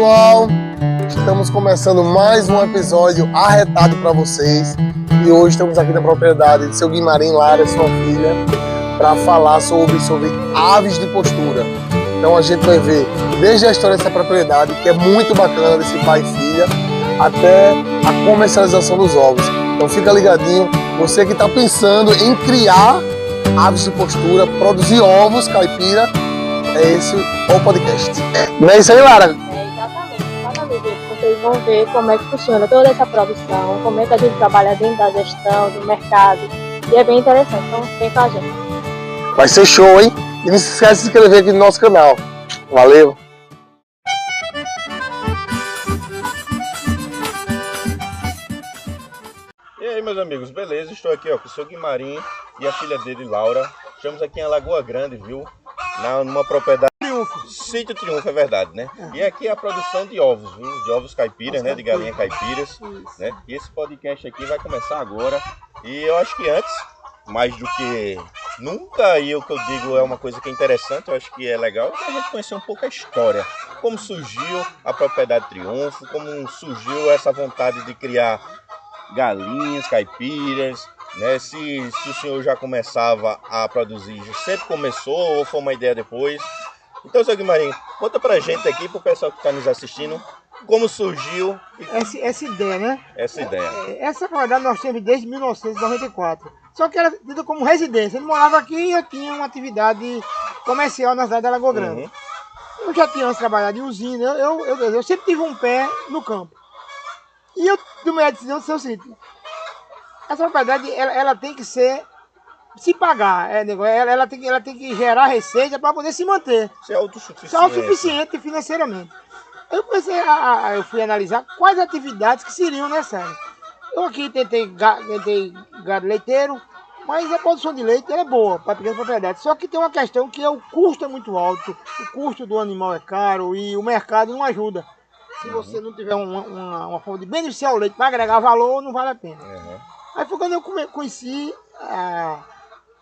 Pessoal, estamos começando mais um episódio arretado para vocês e hoje estamos aqui na propriedade de seu Guimarães Lara, sua filha, para falar sobre, sobre aves de postura. Então a gente vai ver desde a história dessa propriedade, que é muito bacana desse pai e filha, até a comercialização dos ovos. Então fica ligadinho, você que está pensando em criar aves de postura, produzir ovos caipira, é esse o podcast. Não é isso aí, Lara? Vão ver como é que funciona toda essa produção, como é que a gente trabalha dentro da gestão, do mercado. E é bem interessante, então vem com a gente. Vai ser show, hein? E não se esquece de se inscrever aqui no nosso canal. Valeu! E aí, meus amigos, beleza? Estou aqui ó, com o seu Guimarim e a filha dele, Laura. Estamos aqui em Lagoa Grande, viu? Na, numa propriedade. Triunfo. Sítio Triunfo, é verdade, né? E aqui é a produção de ovos, viu? De ovos caipiras, né? De galinha caipiras. Né? E esse podcast aqui vai começar agora. E eu acho que antes, mais do que nunca, e o que eu digo é uma coisa que é interessante, eu acho que é legal, é a gente conhecer um pouco a história. Como surgiu a propriedade Triunfo, como surgiu essa vontade de criar galinhas, caipiras, né? Se, se o senhor já começava a produzir, sempre começou ou foi uma ideia depois? Então, seu Guimarães, conta pra gente aqui, pro pessoal que está nos assistindo, como surgiu essa, essa ideia, né? essa ideia. Essa propriedade nós temos desde 1994. Só que era tida como residência. Ele morava aqui e eu tinha uma atividade comercial na cidade de Lagoa Grande. Uhum. Eu já tinha antes trabalhado em usina, eu, eu, eu, eu sempre tive um pé no campo. E eu tomei a decisão de ser o seguinte, essa propriedade ela, ela tem que ser, se pagar, é, nego, ela, ela, tem, que- ela tem que gerar receita para poder se manter. Você é autossuficiente. Ser autossuficiente financeiramente. Eu comecei a, a- eu fui analisar quais atividades que seriam necessárias. Eu aqui tentei, tentei gado leiteiro, mas a produção de leite é boa para pequena propriedade. Só que tem uma questão que é o custo é muito alto, o custo do animal é caro e o mercado não ajuda. Se você não tiver uma, uma, uma forma de beneficiar o leite para agregar valor, não vale a pena. Uhum. Aí foi quando eu conheci a,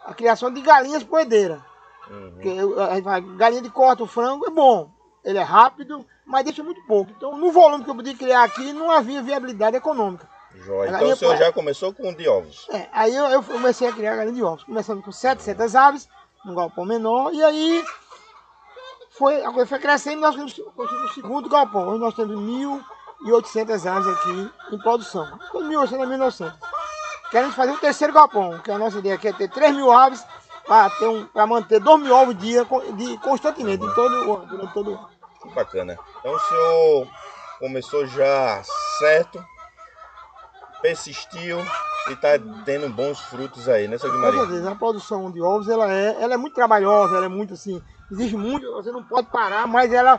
a criação de galinhas poedeiras. Uhum. Porque a galinha de corte, o frango é bom, ele é rápido, mas deixa muito pouco. Então, no volume que eu podia criar aqui, não havia viabilidade econômica. Joia. Então o senhor já começou com o de ovos. É, aí eu, eu comecei a criar galinha de ovos, começando com 700 aves, num galpão menor, e aí foi, a coisa foi crescendo e nós construímos o segundo galpão. Hoje nós temos 1.800 aves aqui em produção. Então, 1.800 a 1.900. Queremos fazer o terceiro galpão, que a nossa ideia aqui é ter 3 mil aves para um, manter 2 mil ovos dia, de, constantemente, em todo o ano, durante todo o ano. Que bacana. Então o senhor começou já certo, persistiu e está tendo bons frutos aí, né, seu Com Guimarães? certeza, a produção de ovos ela é, ela é muito trabalhosa, ela é muito assim, exige muito, você não pode parar, mas ela,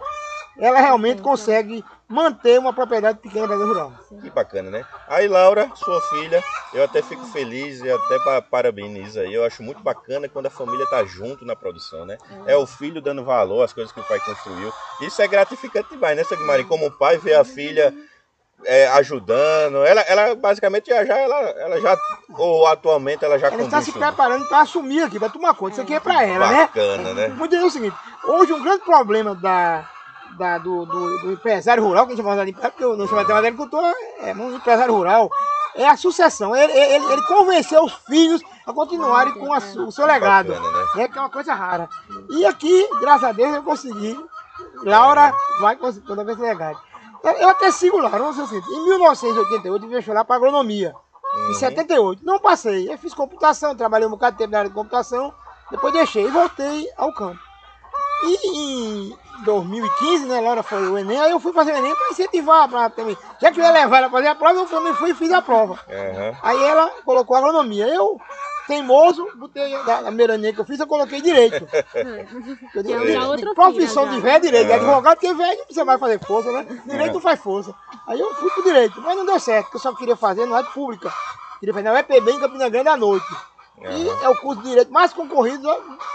ela realmente consegue manter uma propriedade pequena da rural. Que bacana, né? Aí, Laura, sua filha, eu até fico feliz e até pa- parabenizo aí. Eu acho muito bacana quando a família tá junto na produção, né? É o filho dando valor às coisas que o pai construiu. Isso é gratificante demais, né, seu Guimarães? Como o pai vê a filha é, ajudando. Ela, ela basicamente já, já, ela, ela já, ou atualmente ela já Ela está se tudo. preparando para assumir aqui, para tomar conta. Isso aqui é para ela, né? Bacana, né? Muito é o seguinte, hoje um grande problema da, da- do, do- do empresário rural, que a gente vai falar de empresário, porque eu não mais de agricultor, é um empresário rural, é a sucessão. Ele, ele, ele convenceu os filhos a continuarem com a o seu legado, né? né, que é uma coisa rara. E aqui, graças a Deus, eu consegui. Laura vai conseguir toda vez legado. Eu, até sigo lá, não sei seguinte, em 1988 eu vim lá para agronomia. Em Uhum. 78. Não passei. Eu fiz computação, trabalhei um bocado de tempo na área de computação, depois deixei e voltei ao campo. E em 2015, né, Laura foi o Enem, aí eu fui fazer o Enem para incentivar, para também. Já que eu ia levar ela para fazer a prova, eu também fui e fiz a prova. Aham. Aí ela colocou agronomia. Eu, teimoso, botei da, da primeira Enem que eu fiz, eu coloquei direito. Eu digo, Que é outra profissão filha, de velho é direito, É. advogado, porque velho precisa mais fazer força, né? Direito não faz força. Aí eu fui pro direito, mas não deu certo, porque eu só queria fazer na área pública. Queria fazer na UEPB em Campina Grande à noite. E Aham. é o curso de direito mais concorrido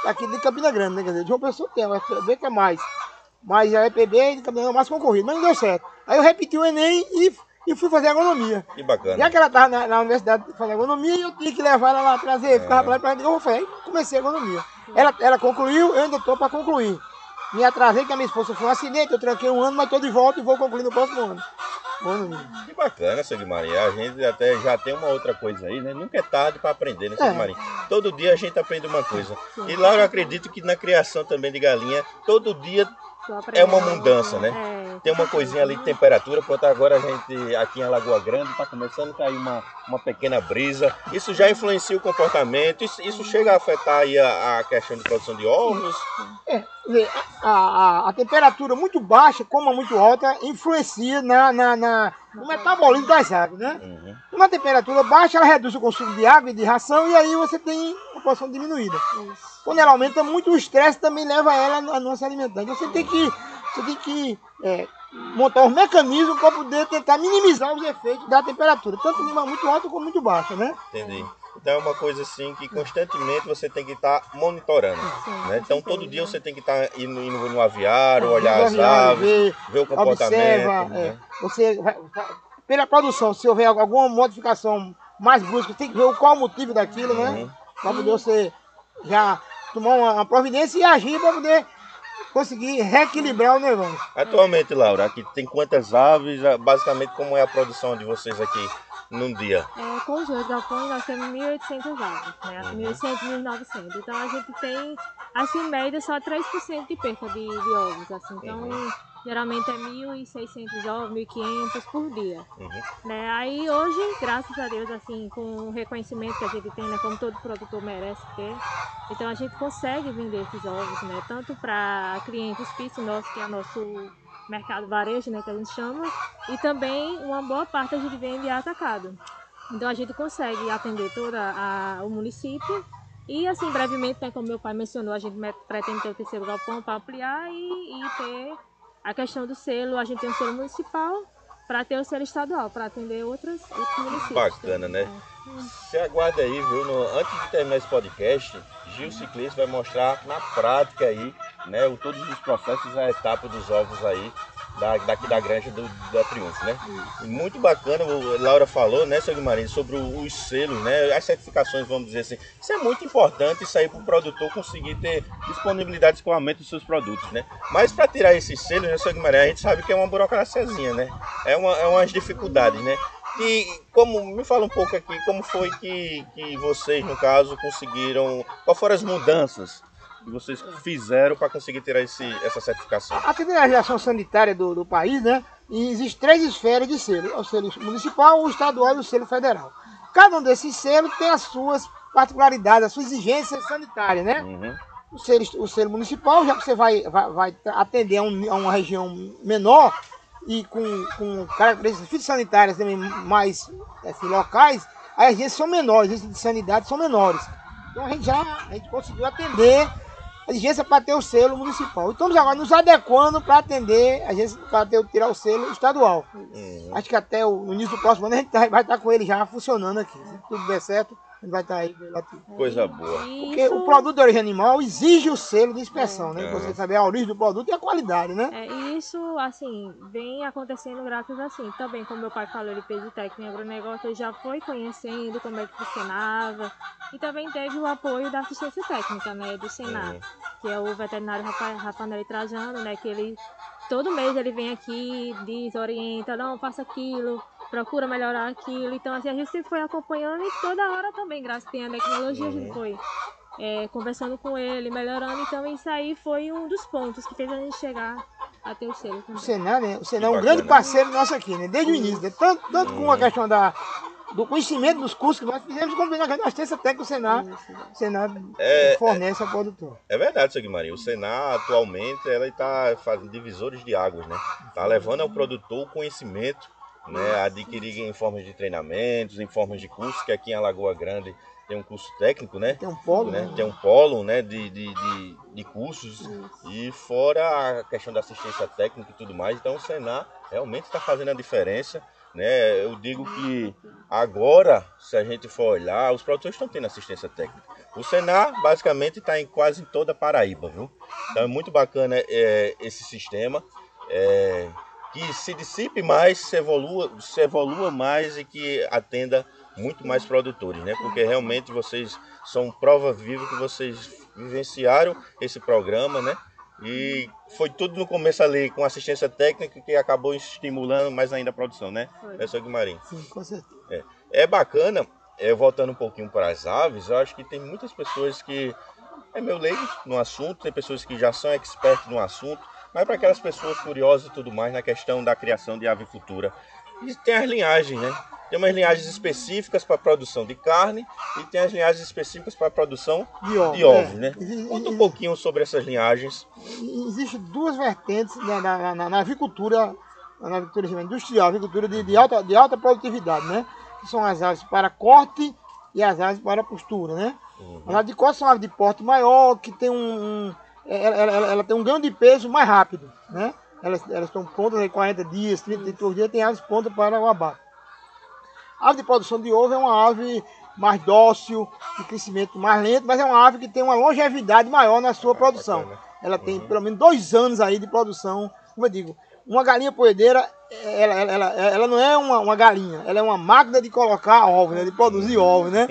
aqui de Campina Grande, né? Quer dizer, de uma pessoa tem, a UFB que é mais. Mas a Campina Grande é mais concorrido, mas não deu certo. Aí eu repeti o Enem e, e fui fazer agronomia. Que bacana. Já que ela estava na, na universidade fazendo agronomia, eu tinha que levar ela lá, trazer, ficava pra lá, pra eu falei, aí comecei a agronomia. Ela, ela concluiu, eu ainda estou para concluir. Me atrasei que a minha esposa foi um acidente, eu tranquei um ano, mas estou de volta e vou concluir no próximo ano. Que bacana, seu Guimarães. A gente até já tem uma outra coisa aí, né? Nunca é tarde para aprender, né, seu é. Guimarães? Todo dia a gente aprende uma coisa. E lá eu acredito que na criação também de galinha, todo dia é uma mudança, né? É. Tem uma coisinha ali de temperatura, porque agora a gente aqui em Lagoa Grande está começando a cair uma, uma pequena brisa. Isso já influencia o comportamento, isso, isso chega a afetar aí a, a, questão de produção de ovos? É, a, a, a, temperatura muito baixa, como muito alta, influencia na, na, na no metabolismo das águas, né? Uhum. Uma temperatura baixa, ela reduz o consumo de água e de ração, e aí você tem produção diminuída. Isso. Quando ela aumenta muito, o estresse também leva ela a não se alimentar. Então você tem que, você tem que é, montar um mecanismo para poder tentar minimizar os efeitos da temperatura, tanto muito alta como muito baixa, né? Entendi. Então é uma coisa assim que constantemente você tem que estar tá monitorando. Né? Então todo dia você tem que estar tá indo, indo no aviário, olhar as aves, ver, ver o comportamento. Observa, né? é, você vai, pela produção, se houver alguma modificação mais brusca, tem que ver qual o motivo daquilo, né? Para poder você já tomar uma, uma providência e agir para poder conseguir reequilibrar o negócio. Atualmente, Laura, aqui tem quantas aves? Basicamente, como é a produção de vocês aqui? num dia? É, com os dois galpões nós temos 1.800 aves, né? Uhum. 1.800, 1.900. Então a gente tem, assim, em média, só 3% de perca de, de ovos, assim. Então, uhum. Geralmente é 1.600 ovos, 1.500 por dia. Uhum. Né? Aí hoje, graças a Deus, assim, com o reconhecimento que a gente tem, né? Como todo produtor merece ter, então a gente consegue vender esses ovos, né? Tanto para clientes fixos nossos, que é nosso mercado varejo, né, que a gente chama, e também uma boa parte a gente vende atacado. Então a gente consegue atender todo o município e assim, brevemente, né, como meu pai mencionou, a gente pretende ter o terceiro galpão para ampliar e, e ter a questão do selo, a gente tem o selo municipal para ter o selo estadual, para atender outros, outros municípios. Bacana, né? Você aguarda aí, viu? No, antes de terminar esse podcast, Gil Ciclista vai mostrar na prática aí, né, todos os processos, a etapa dos ovos aí, da, daqui da granja do, da Triunfo, né? Muito bacana, o Laura falou, né, seu Guimarães, sobre os selos, né, as certificações, vamos dizer assim. Isso é muito importante, isso aí para o produtor conseguir ter disponibilidade de escoamento dos seus produtos, né? Mas para tirar esses selos, né, seu Guimarães, a gente sabe que é uma burocraciazinha, né? É, uma, é umas dificuldades, né? E como me fala um pouco aqui, como foi que, que vocês, no caso, conseguiram, quais foram as mudanças que vocês fizeram para conseguir ter esse, essa certificação? Aqui tem a legislação sanitária do, do país, né? E existem três esferas de selo: o selo municipal, o estadual e o selo federal. Cada um desses selos tem as suas particularidades, as suas exigências sanitárias, né? Uhum. O, selo, o selo municipal, já que você vai, vai, vai atender a, um, a uma região menor e com, com características fitossanitárias também mais assim, locais, as exigências são menores, as exigências de sanidade são menores. Então a gente já a gente conseguiu atender a exigência para ter o selo municipal. Estamos agora nos adequando para atender a agência para ter, tirar o selo estadual. Uhum. Acho que até o, no início do próximo ano a gente vai estar com ele já funcionando aqui. Se tudo der certo, gente vai estar aí. Coisa boa. Porque Isso... o produto de origem animal exige o selo de inspeção, é. né? Você saber a origem do produto e a qualidade, né? É, e isso, assim, vem acontecendo graças assim. Também, como meu pai falou, ele fez o técnico em agronegócio, ele já foi conhecendo como é que funcionava. E também teve o apoio da assistência técnica, né, do Senado, que é o veterinário Rafanelli Trajano, né, que ele todo mês ele vem aqui, diz, orienta, não, faça aquilo, procura melhorar aquilo. Então, assim, a gente foi acompanhando e toda hora também, graças a tecnologia, a gente foi é, conversando com ele, melhorando. Então, isso aí foi um dos pontos que fez a gente chegar a ter o selo. Também. O Senado, né? O Senado é um grande parceiro nosso aqui, né? Desde o início, né? tanto, tanto com a questão da do conhecimendo dos cursos que nós fizemos, como na assistência técnica do Senado, o Senado é, fornece é, ao produtor. É verdade, seu Guimarães. O Senado, atualmente, ela está fazendo divisores de águas, né? Está levando ao produtor o conhecimento, né? Adquirir em formas de treinamentos, em formas de cursos, que aqui em Alagoa Grande tem um curso técnico, né? Tem um polo, né? Tem um polo, né? De, de, de, de cursos Isso. e fora a questão da assistência técnica e tudo mais. Então o Senado realmente está fazendo a diferença. Né? Eu digo que agora, se a gente for olhar, os produtores estão tendo assistência técnica. O Senar basicamente está em quase toda a Paraíba, viu? Então é muito bacana é, esse sistema. É, que se dissipe mais, se evolua, se evolua mais e que atenda muito mais produtores, né? Porque realmente vocês são prova viva que vocês vivenciaram esse programa, né? E foi tudo no começo ali com assistência técnica que acabou estimulando mais ainda a produção, né? É só Guimarães. Sim, com certeza. É bacana, é, voltando um pouquinho para as aves, eu acho que tem muitas pessoas que é meu leigo no assunto, tem pessoas que já são expertos no assunto, mas para aquelas pessoas curiosas e tudo mais na questão da criação de avicultura. E tem as linhagens, né? Tem umas linhagens específicas para produção de carne e tem as linhagens específicas para produção De ovos. de ovos, é. né? Exi- Conta um pouquinho sobre essas linhagens. Existem duas vertentes na, na, na- na avicultura, na avicultura industrial, avicultura de, de, alta, de alta produtividade, né? Que são as aves para corte e as aves para postura, né? As aves de corte são aves de porte maior, que tem um, um- ela, ela- ela- tem um ganho de peso mais rápido, né? Elas, elas estão prontas em 40 dias, 32 dias, tem aves prontas para o abate. A ave de produção de ovo é uma ave mais dócil, de crescimento mais lento, mas é uma ave que tem uma longevidade maior na sua produção. bacana. Ela tem pelo menos dois anos aí de produção. Como eu digo, uma galinha poedeira, ela, ela, ela, ela não é uma, uma galinha, ela é uma máquina de colocar ovos, né? de produzir ovos, né?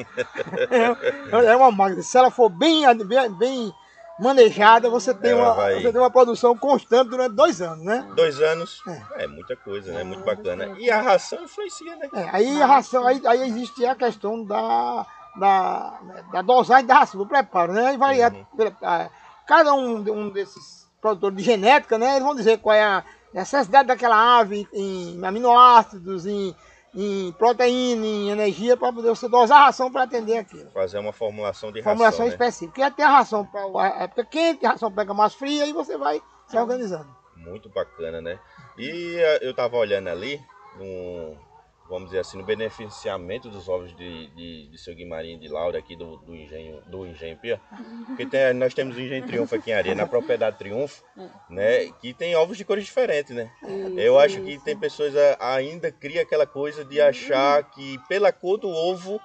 É, é uma máquina. Se ela for bem, bem, bem manejada, você tem, Ela uma, vai- você tem uma produção constante durante dois anos, né? Dois anos é muita coisa, né? Muito bacana. E a ração influencia, né? É, aí a ração, aí, aí existe a questão da, da, da dosagem da ração, do preparo, né? Aí vai, pela- a- cada um, um desses produtores de genética, né? Eles vão dizer qual é a necessidade daquela ave em aminoácidos, em, em proteína, em energia, para poder você dosar a ração para atender aquilo. Fazer uma formulação de Formulação ração, né? específica. Porque tem a ração para época quente, a ração pega mais fria, e você vai se organizando. Muito bacana, né? E eh, eu tava olhando ali, no, vamos dizer assim, no beneficiamento dos ovos de, de, de seu Guimarães e de Laura aqui do, do engenho do engenho Pia. Porque tem- nós temos o engenho Triunfo aqui em Areia, na propriedade Triunfo, né? Que tem ovos de cores diferentes, né? Eu acho que tem pessoas a- ainda cria aquela coisa de achar que pela cor do ovo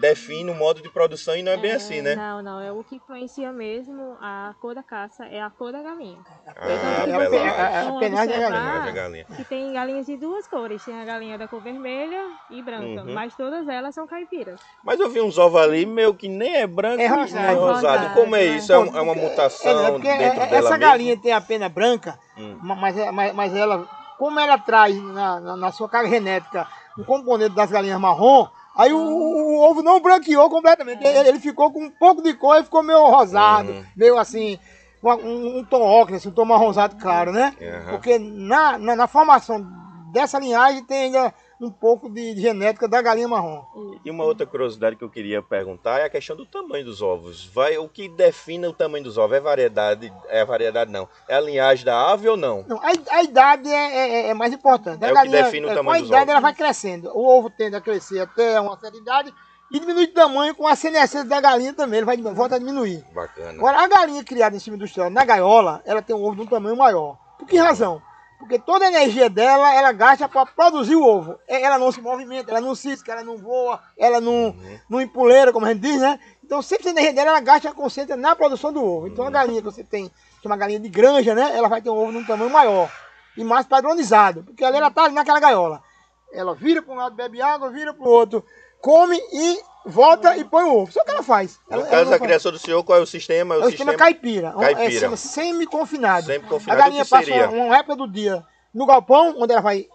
define o modo de produção e não é bem assim, né? Não, não, é o que influencia mesmo a cor da caça, é a cor da galinha. Ah, Então, é a se pe- vocês a- penagem da Penagem da galinha. Que tem galinhas de duas cores, tem a galinha da cor vermelha e branca, Uhum. mas todas elas são caipiras. Mas eu vi uns ovos ali, meu, que nem é branco É nem rosado. é rosado. Rosado, Como é isso? É, um- é uma mutação É, dentro é- dela essa mesmo? galinha tem a pena branca, Hum. ma- mas, é- mas, mas ela, como ela traz na, na, na sua carga genética um componente das galinhas marrom, aí o, o- ovo não branqueou completamente. Ele, ele ficou com um pouco de cor e ficou meio rosado, Uhum. meio assim, um, um tom ocre, assim, um tom marronzado claro, né? Aham. Porque na, na, na formação dessa linhagem tem ainda um pouco de genética da galinha marrom. E uma outra curiosidade que eu queria perguntar é a questão do tamanho dos ovos. Vai, o que define o tamanho dos ovos? É variedade? É variedade não. É a linhagem da ave ou não? Não, a, a idade é, é- é mais importante. É a o que define o é, tamanho Com a dos idade ovos. ela vai crescendo. O ovo tende a crescer até uma certa idade e diminui de tamanho com a senescência da galinha também. Ele vai volta a diminuir. Bacana. Agora, a galinha criada em cima industrial na gaiola, ela tem um ovo de um tamanho maior. Por que razão? Porque toda a energia dela, ela gasta para produzir o ovo. É, Ela não se movimenta, ela não cisca, ela não voa, ela não, Uhum. não empuleira, como a gente diz, né? Então, sempre a energia dela, ela gasta, concentra na produção do ovo. Então, a galinha que você tem, que é uma galinha de granja, né? Ela vai ter um ovo de um tamanho maior e mais padronizado. Porque ela está ali naquela gaiola. Ela vira para um lado, bebe água, vira para o outro, come e volta e põe o ovo. Só que ela faz. No Ela, caso da criação do senhor, qual é o sistema? É o sistema caipira. Um- É, Caipira. chama semi-confinado. Semi-confinado, A galinha o passa seria? uma, uma época do dia no galpão, onde ela vai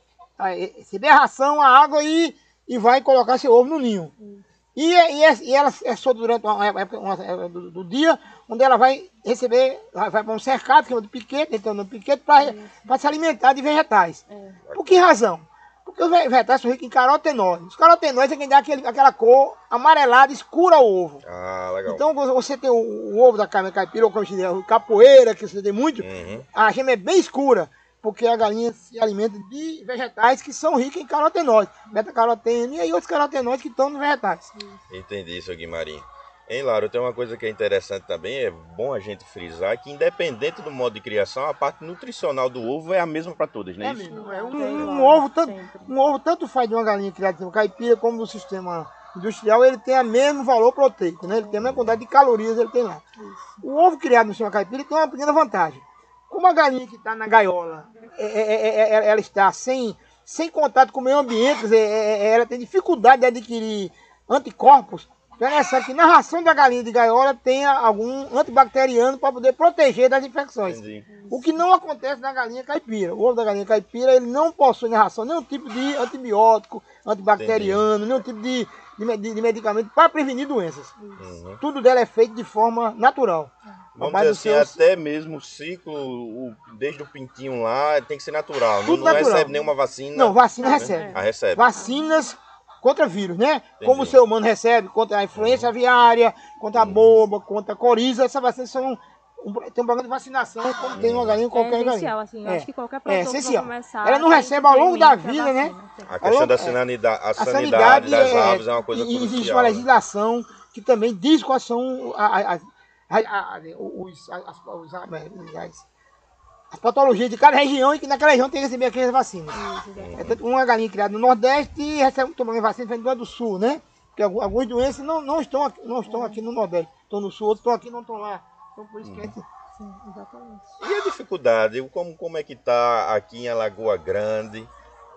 receber a ração, a água e, e vai colocar seu ovo no ninho. E, é- e, é- e ela é solta durante uma época uma época do, do dia, onde ela vai receber, vai, para um cercado, que é de piquete, então no piquete, para se alimentar de vegetais. Por que razão? Porque os ve- vegetais são ricos em carotenóides. Os carotenóides é quem dá aquele, aquela cor amarelada, escura ao ovo. Ah, legal. Então, você tem o, o ovo da carne caipira, ou como se diz, capoeira, que você tem muito, Uhum. a gema é bem escura, porque a galinha se alimenta de vegetais que são ricos em carotenóides, beta-caroteno e aí outros carotenóides que estão nos vegetais. Entendi, seu Guimarim. Hein, Laura, tem uma coisa que é interessante também, é bom a gente frisar que independente do modo de criação, a parte nutricional do ovo é a mesma para todas, não é, É isso? mesmo, é um, um lá, ovo tanto, um ovo tanto faz de uma galinha criada no caipira como no sistema industrial, ele tem o mesmo valor proteico, né? Ele tem a mesma quantidade de calorias ele tem lá. O ovo criado no sistema caipira tem uma pequena vantagem. Como a galinha que está na gaiola, é- é- é- é- ela está sem, sem contato com o meio ambiente, quer dizer, é- é- ela tem dificuldade de adquirir anticorpos, Interessante que na ração da galinha de gaiola tenha algum antibacteriano para poder proteger das infecções. Entendi. O que não acontece na galinha caipira. O ovo da galinha caipira ele não possui na ração nenhum tipo de antibiótico, antibacteriano, nenhum tipo de, de, de- medicamento para prevenir doenças. Uhum. Tudo dela é feito de forma natural. Vamos Papai dizer assim, céu- até mesmo o ciclo, o- desde o pintinho lá, tem que ser natural. Não, Tudo não natural. recebe nenhuma vacina. Não, vacina né? recebe. Ah, recebe. Vacinas contra vírus, né? Como o Entendi. ser humano recebe contra a influenza aviária, contra a boba, contra a coriza, essas vacinas são um, tem um programa de vacinação como tem uma galinha em É qualquer galinha. essencial, assim, É. acho que qualquer É essencial. começar... Ela não recebe ao longo da vida, né? vacina. A questão da É. sanidade, a sanidade das é, aves é uma coisa e existe crucial. uma né? legislação que também diz quais são a- a- a- a- a- os, as, os- as- as patologias de cada região e que naquela região tem que receber aquelas vacinas. Isso. É tanto uma galinha criada no Nordeste e recebe tomando vacina diferente do do Sul, né? Porque algum- algumas doenças não, não, estão, aqui, não estão aqui no Nordeste. Estão no Sul, outros estão aqui não estão lá. Então por isso que a gente... Sim, exatamente. E a dificuldade, como, como é que tá aqui em Alagoa Grande?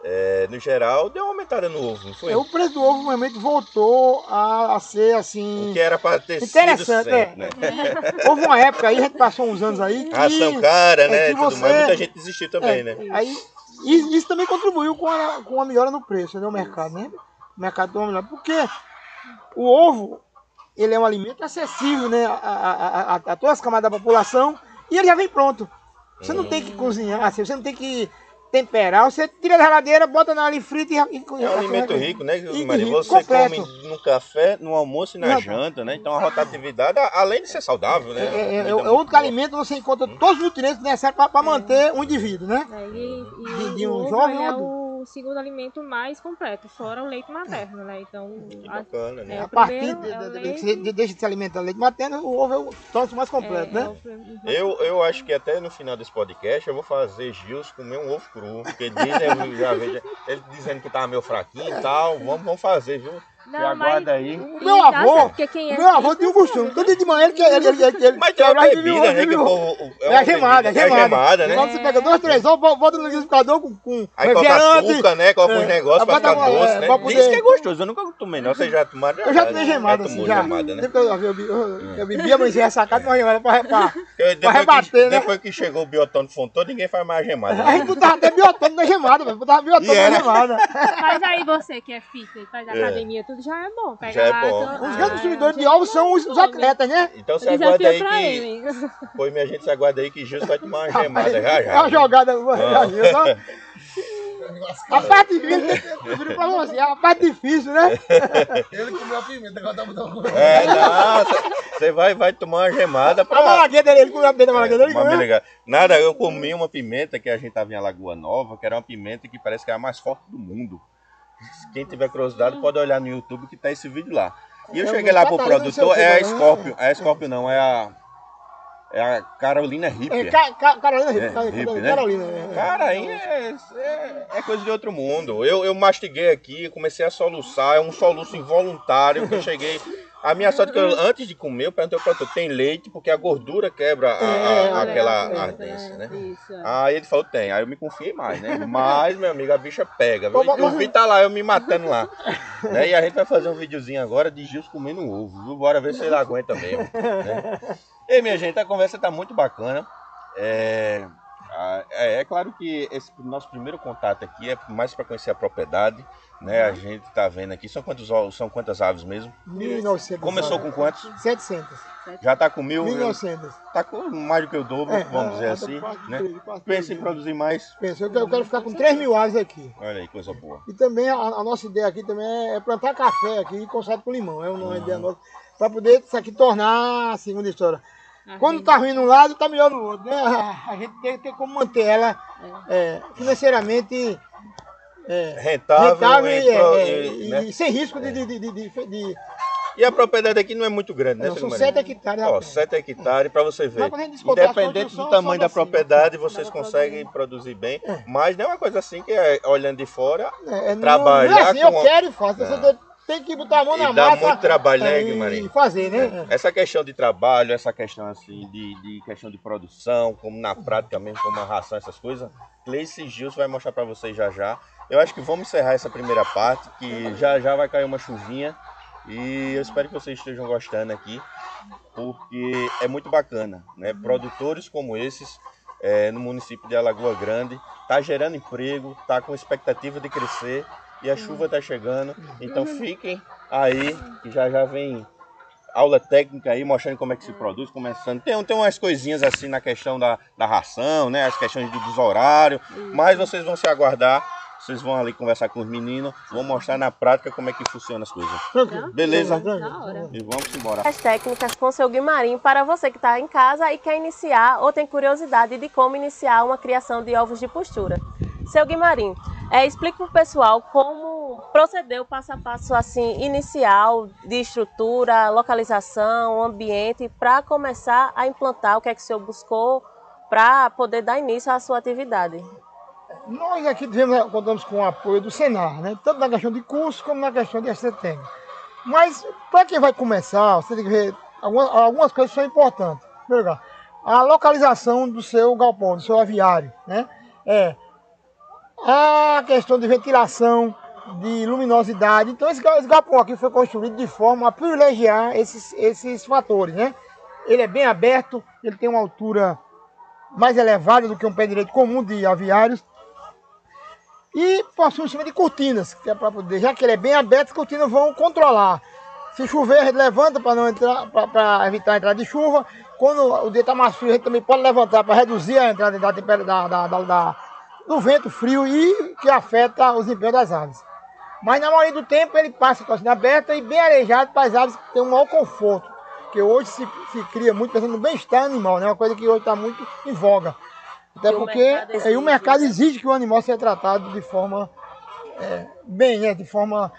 É, no geral, deu uma aumentada no ovo, não foi? É, o preço do ovo realmente voltou a, a ser assim... O que era para ter sido Interessante, sempre, é. né? Houve uma época aí, a gente passou uns anos aí que... Ração cara, é né? que Tudo você- mais. Muita gente desistiu também, É, né? Aí, isso, também contribuiu com a, com a melhora no preço, né? O mercado, né? O mercado deu uma. Porque o ovo, ele é um alimento acessível, né? A, a, a, a todas as camadas da população e ele já vem pronto. Você não tem que cozinhar, assim, você não tem que temperar, você tira da geladeira, bota na ali frita e... e É um alimento rico, né, E Maria? Você completo. come no café, no almoço e na Não. janta, né? Então a rotatividade, além de ser saudável, né? É, é, é, é muito outro boa. alimento você encontra todos os nutrientes necessários para manter um indivíduo, né? É, e, e De- de o um jovem é adulto. O segundo alimento mais completo, fora o leite materno, né? Então, Que a- bacana, né? é, A partir de, é de- leite. de- deixa de se alimentar de leite materno, o ovo é o troço mais completo, é, né? é o Eu, eu acho que até no final desse podcast eu vou fazer Gils comer um ovo cru. Porque dizem, eu já vejo, ele dizendo que tava meio fraquinho e tal. Vamos, vamos fazer, viu? Você aguarda aí. o- Meu avô- quem é Meu avô tinha um costume. Todo dia de manhã ele quer. Ele, ele, ele, ele Mas tem uma bebida, o- né? Que o. É uma a gemada, é bebida- gemada. gemada, né? Quando você pega dois, três ovos, bota no liquidificador com, com Aí coloca açúcar, né? Coloca uns É. negócios pra ficar uma- é, doce, né? pra Diz que é gostoso. Eu nunca tomei, não. Vocês já tomaram? Eu já tomei gemada, assim, tomou já. né? Eu, eu, eu, eu bebi, amanheci ressacado, uma gemada pra, pra... Porque Depois, rebater, que, né? depois que chegou o biotônico fontou, ninguém faz mais gemada. A né? gente botava até biotônico na gemada, velho. Botava biotônico E na gemada. Mas aí você que é fitness, faz É. academia, tudo já é bom. Pega Já é lá, bom. então- Os Ah, grandes consumidores de já ovos são os, os atletas, né? Então você aguarda aí que. ele. Pois minha gente, você aguarda aí que Gilson vai tomar uma gemada já É já. uma jogada. Ah. já viu, só? A parte difícil, eu pra você, a parte difícil, né? Ele comeu a pimenta, agora tá botando É, não, você vai, vai tomar uma gemada A pra. malagueta dele, ele comeu a pimenta da malagueta, ele Mas me comeu. ligar. Nada, eu comi uma pimenta que a gente tava em Alagoa Nova, que era uma pimenta que parece que é a mais forte do mundo. Quem tiver curiosidade pode olhar no YouTube que tá esse vídeo lá. E eu É, cheguei lá pro produtor, é a né? Scorpio, é a Scorpio não, é a. É a Carolina É, Ripper. Ca- Ca- Carolina É, Ripa, hippie, né? Carolina. é. Cara, aí é, é- é coisa de outro mundo. Eu, eu mastiguei aqui, comecei a soluçar, é um soluço involuntário que eu cheguei. A minha sorte é que eu, antes de comer, eu perguntei ao produtor, tem leite? Porque a gordura quebra a- a- É, é, aquela ardência, né? Isso. Aí ele falou, tem. Aí eu me confiei mais, né? Mas, meu amigo, a bicha pega. Ô, mas- Eu vi tá lá, eu me matando lá. Né? E a gente vai fazer um videozinho agora de Gils comendo ovo, viu? Bora ver se ele aguenta mesmo. Né? E minha gente, a conversa tá muito bacana. É, é, é claro que esse nosso primeiro contato aqui é mais para conhecer a propriedade. Né? A gente tá vendo aqui. São, quantos, são quantas aves mesmo? 1900. Começou com quantos? 700. Já tá com mil? 1900. Tá com mais do que o dobro, É, vamos dizer é, assim. quase Né? quase Pensa em produzir mais. Pensa, eu quero, eu quero ficar com 3 mil aves aqui. Olha aí, coisa boa. E também a, a nossa ideia aqui também é plantar café aqui conserto com limão. É uma ideia nossa. Para poder isso aqui tornar a segunda história. A Quando gente- tá ruim num lado, tá melhor no outro. Né? A gente tem, tem como manter ela é, financeiramente é, Rentável, rentável e, e, é, e, e- né? e sem risco de. de, de, de, de- E a propriedade aqui não é muito grande, né, não, são marido? 7 hectares. Ó, rapaz. 7 hectares para você ver. Independente do tamanho da assim. propriedade, vocês conseguem produzir bem. Mas não é uma coisa assim que é olhando de fora É, não- trabalhar não é assim, eu quero e faço. Você Não. tem que botar a mão E na dá massa. muito trabalho, né, é, Guimarães? E fazer, né? essa questão de trabalho, essa questão assim de, de questão de produção, como na prática mesmo, como a ração, essas coisas. Gleice Gilson vai mostrar para vocês já já. Eu acho que vamos encerrar essa primeira parte, que já já vai cair uma chuvinha. E eu espero que vocês estejam gostando aqui, porque é muito bacana, né? Produtores como esses é, no município de Alagoa Grande, tá gerando emprego, tá com expectativa de crescer e a chuva tá chegando. Então fiquem aí, que já já vem aula técnica aí, mostrando como é que se produz, começando. Tem, tem umas coisinhas assim na questão da, da ração, né? As questões do, dos horários, mas vocês vão se aguardar. Vocês vão ali conversar com os meninos, vão mostrar na prática como é que funciona as coisas. Beleza? Da hora. E vamos embora. As técnicas com o seu Guimarim para você que está em casa e quer iniciar ou tem curiosidade de como iniciar uma criação de ovos de postura. Seu Guimarim, é, explica para o pessoal como proceder o passo a passo assim inicial de estrutura, localização, ambiente para começar a implantar o que é que o senhor buscou para poder dar início à sua atividade. Nós aqui tivemos, contamos com o apoio do Senar, né? tanto na questão de curso como na questão de assistência técnica. Mas para quem vai começar, você tem que ver algumas, algumas coisas são importantes. Em primeiro lugar, a localização do seu galpão, do seu aviário. Né? É, a questão de ventilação, de luminosidade. Então esse, esse galpão aqui foi construído de forma a privilegiar esses, esses fatores. Né? Ele é bem aberto, ele tem uma altura mais elevada do que um pé direito comum de aviários. E possui um sistema de cortinas, que é para poder, já que ele é bem aberto, as cortinas vão controlar. Se chover, a gente levanta para não entrar, para evitar a entrada de chuva. Quando o dia está mais frio, a gente também pode levantar para reduzir a entrada da, da, da, da, da, do vento frio e que afeta o desempenho das aves. Mas na maioria do tempo ele passa com a cortina aberta e bem arejado para as aves terem um maior conforto. Porque hoje se, se cria muito pensando no bem-estar animal, né? Uma coisa que hoje está muito em voga. Até E o porque mercado é, e o mercado né? exige que o animal seja tratado de forma é, bem, né? de forma